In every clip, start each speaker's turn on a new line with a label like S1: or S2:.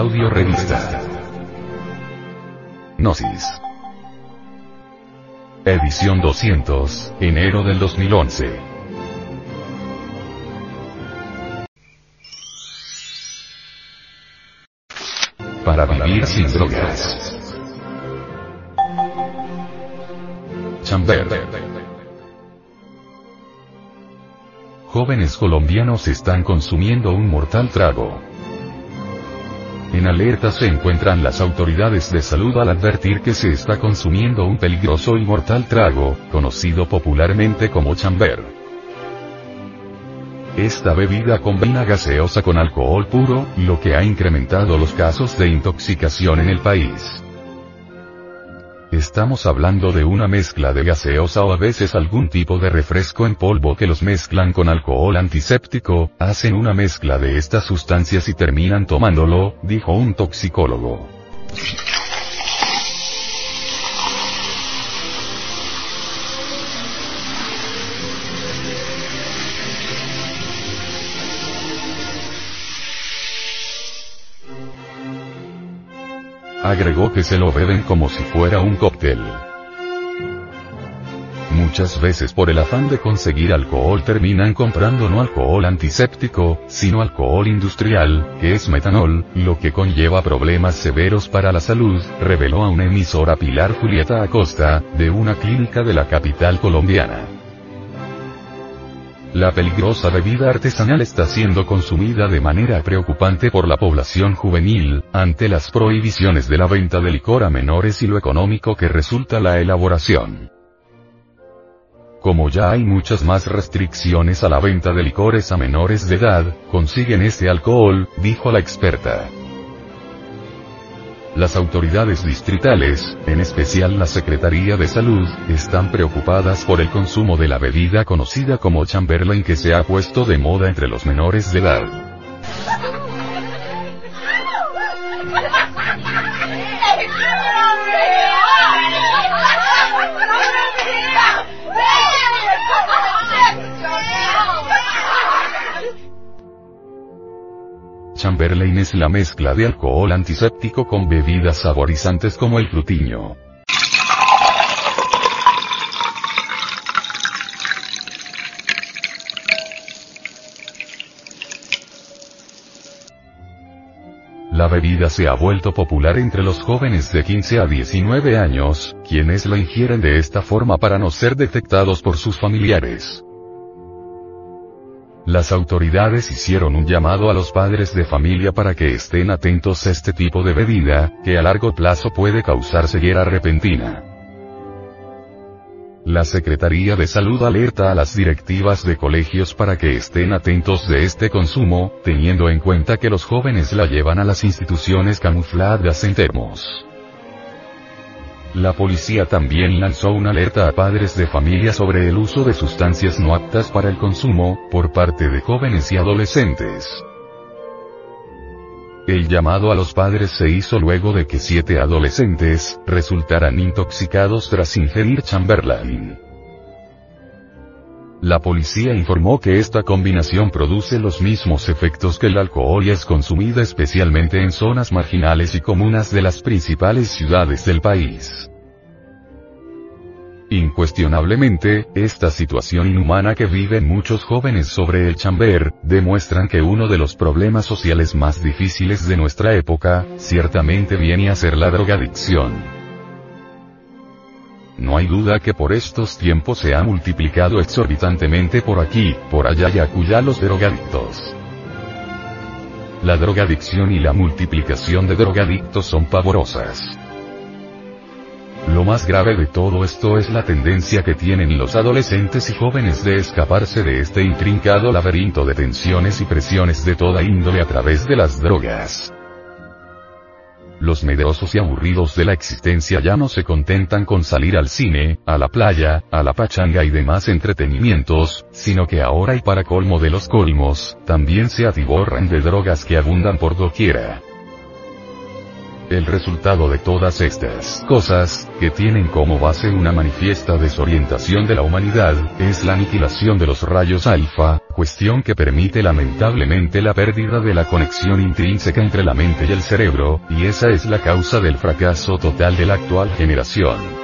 S1: Audio Revista. Gnosis. Edición 200, enero del 2011. Para vivir sin drogas. Chamber. Jóvenes colombianos están consumiendo un mortal trago. En alerta se encuentran las autoridades de salud al advertir que se está consumiendo un peligroso y mortal trago, conocido popularmente como chamber. Esta bebida combina gaseosa con alcohol puro, lo que ha incrementado los casos de intoxicación en el país. Estamos hablando de una mezcla de gaseosa o a veces algún tipo de refresco en polvo que los mezclan con alcohol antiséptico, hacen una mezcla de estas sustancias y terminan tomándolo, dijo un toxicólogo. Agregó que se lo beben como si fuera un cóctel. Muchas veces por el afán de conseguir alcohol terminan comprando no alcohol antiséptico, sino alcohol industrial, que es metanol, lo que conlleva problemas severos para la salud, reveló a una emisora Pilar Julieta Acosta, de una clínica de la capital colombiana. La peligrosa bebida artesanal está siendo consumida de manera preocupante por la población juvenil, ante las prohibiciones de la venta de licor a menores y lo económico que resulta la elaboración. Como ya hay muchas más restricciones a la venta de licores a menores de edad, consiguen este alcohol, dijo la experta. Las autoridades distritales, en especial la Secretaría de Salud, están preocupadas por el consumo de la bebida conocida como Chamberlain que se ha puesto de moda entre los menores de edad. Chamberlain es la mezcla de alcohol antiséptico con bebidas saborizantes como el frutiño. La bebida se ha vuelto popular entre los jóvenes de 15 a 19 años, quienes la ingieren de esta forma para no ser detectados por sus familiares. Las autoridades hicieron un llamado a los padres de familia para que estén atentos a este tipo de bebida, que a largo plazo puede causar ceguera repentina. La Secretaría de Salud alerta a las directivas de colegios para que estén atentos de este consumo, teniendo en cuenta que los jóvenes la llevan a las instituciones camufladas en termos. La policía también lanzó una alerta a padres de familia sobre el uso de sustancias no aptas para el consumo, por parte de jóvenes y adolescentes. El llamado a los padres se hizo luego de que siete adolescentes, resultaran intoxicados tras ingerir Chamberlain. La policía informó que esta combinación produce los mismos efectos que el alcohol y es consumida especialmente en zonas marginales y comunas de las principales ciudades del país. Incuestionablemente, esta situación inhumana que viven muchos jóvenes sobre el chamber, demuestran que uno de los problemas sociales más difíciles de nuestra época, ciertamente viene a ser la drogadicción. No hay duda que por estos tiempos se ha multiplicado exorbitantemente por aquí, por allá y acullá los drogadictos. La drogadicción y la multiplicación de drogadictos son pavorosas. Lo más grave de todo esto es la tendencia que tienen los adolescentes y jóvenes de escaparse de este intrincado laberinto de tensiones y presiones de toda índole a través de las drogas. Los medrosos y aburridos de la existencia ya no se contentan con salir al cine, a la playa, a la pachanga y demás entretenimientos, sino que ahora y para colmo de los colmos, también se atiborran de drogas que abundan por doquiera. El resultado de todas estas cosas, que tienen como base una manifiesta desorientación de la humanidad, es la aniquilación de los rayos alfa, cuestión que permite lamentablemente la pérdida de la conexión intrínseca entre la mente y el cerebro, y esa es la causa del fracaso total de la actual generación.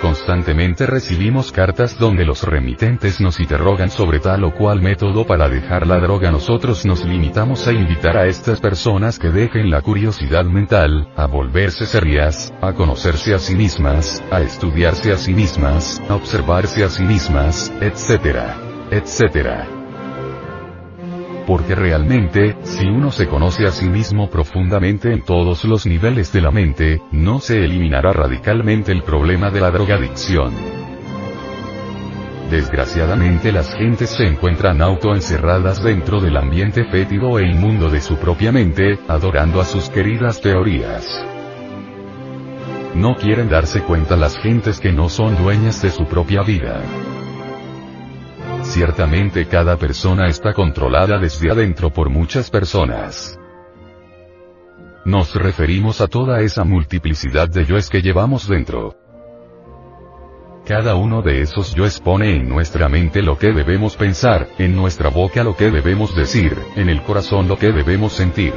S1: Constantemente recibimos cartas donde los remitentes nos interrogan sobre tal o cual método para dejar la droga. Nosotros nos limitamos a invitar a estas personas que dejen la curiosidad mental, a volverse serias, a conocerse a sí mismas, a estudiarse a sí mismas, a observarse a sí mismas, etc. etc porque realmente, si uno se conoce a sí mismo profundamente en todos los niveles de la mente, no se eliminará radicalmente el problema de la drogadicción. Desgraciadamente las gentes se encuentran autoencerradas dentro del ambiente fétido e inmundo de su propia mente, adorando a sus queridas teorías. No quieren darse cuenta las gentes que no son dueñas de su propia vida. Ciertamente cada persona está controlada desde adentro por muchas personas. Nos referimos a toda esa multiplicidad de yoes que llevamos dentro. Cada uno de esos yoes pone en nuestra mente lo que debemos pensar, en nuestra boca lo que debemos decir, en el corazón lo que debemos sentir.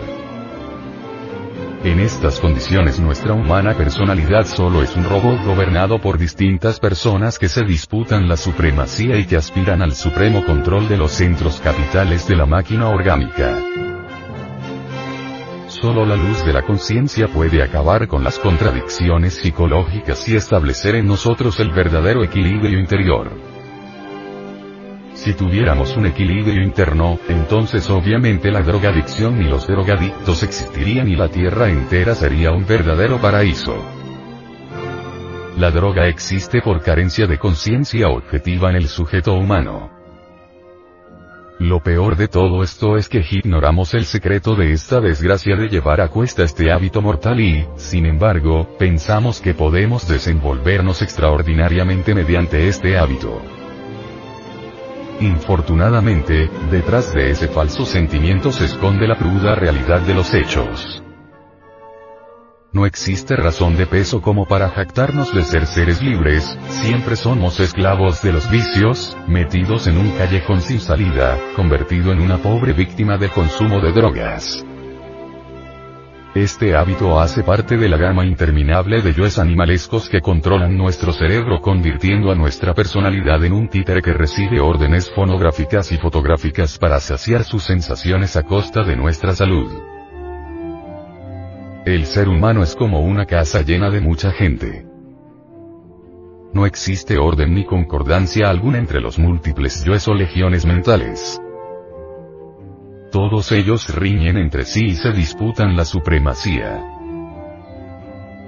S1: En estas condiciones nuestra humana personalidad solo es un robot gobernado por distintas personas que se disputan la supremacía y que aspiran al supremo control de los centros capitales de la máquina orgánica. Solo la luz de la conciencia puede acabar con las contradicciones psicológicas y establecer en nosotros el verdadero equilibrio interior. Si tuviéramos un equilibrio interno, entonces obviamente la drogadicción y los drogadictos existirían y la tierra entera sería un verdadero paraíso. La droga existe por carencia de conciencia objetiva en el sujeto humano. Lo peor de todo esto es que ignoramos el secreto de esta desgracia de llevar a cuesta este hábito mortal y, sin embargo, pensamos que podemos desenvolvernos extraordinariamente mediante este hábito. Infortunadamente, detrás de ese falso sentimiento se esconde la cruda realidad de los hechos. No existe razón de peso como para jactarnos de ser seres libres, siempre somos esclavos de los vicios, metidos en un callejón sin salida, convertido en una pobre víctima del consumo de drogas. Este hábito hace parte de la gama interminable de yoes animalescos que controlan nuestro cerebro convirtiendo a nuestra personalidad en un títere que recibe órdenes fonográficas y fotográficas para saciar sus sensaciones a costa de nuestra salud. El ser humano es como una casa llena de mucha gente. No existe orden ni concordancia alguna entre los múltiples yoes o legiones mentales. Todos ellos riñen entre sí y se disputan la supremacía.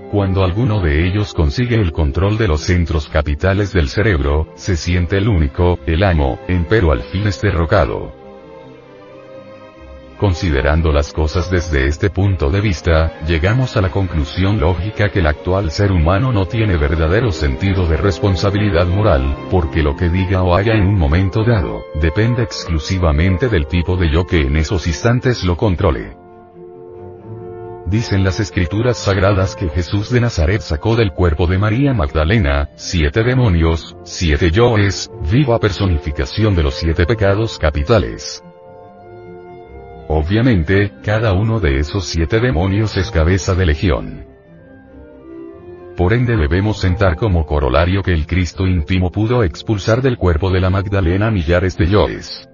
S1: Cuando alguno de ellos consigue el control de los centros capitales del cerebro, se siente el único, el amo, empero al fin es derrocado. Considerando las cosas desde este punto de vista, llegamos a la conclusión lógica que el actual ser humano no tiene verdadero sentido de responsabilidad moral, porque lo que diga o haga en un momento dado, depende exclusivamente del tipo de yo que en esos instantes lo controle. Dicen las escrituras sagradas que Jesús de Nazaret sacó del cuerpo de María Magdalena, siete demonios, siete yoes, viva personificación de los siete pecados capitales. Obviamente, cada uno de esos siete demonios es cabeza de legión. Por ende debemos sentar como corolario que el Cristo íntimo pudo expulsar del cuerpo de la Magdalena millares de yoes.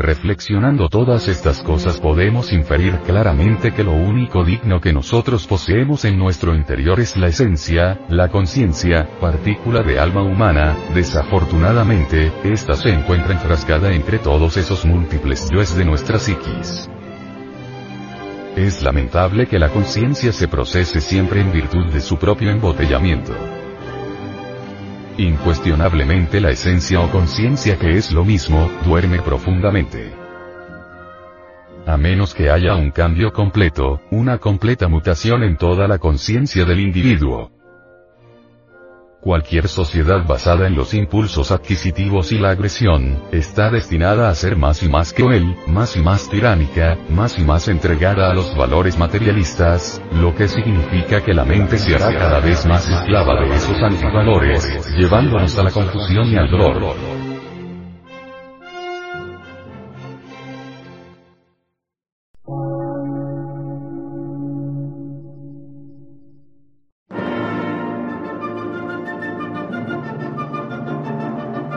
S1: Reflexionando todas estas cosas podemos inferir claramente que lo único digno que nosotros poseemos en nuestro interior es la esencia, la conciencia, partícula de alma humana, desafortunadamente, esta se encuentra enfrascada entre todos esos múltiples yoes de nuestra psiquis. Es lamentable que la conciencia se procese siempre en virtud de su propio embotellamiento. Incuestionablemente la esencia o conciencia que es lo mismo, duerme profundamente. A menos que haya un cambio completo, una completa mutación en toda la conciencia del individuo. Cualquier sociedad basada en los impulsos adquisitivos y la agresión, está destinada a ser más y más cruel, más y más tiránica, más y más entregada a los valores materialistas, lo que significa que la mente se hará cada vez más esclava de esos antivalores, llevándonos a la confusión y al dolor.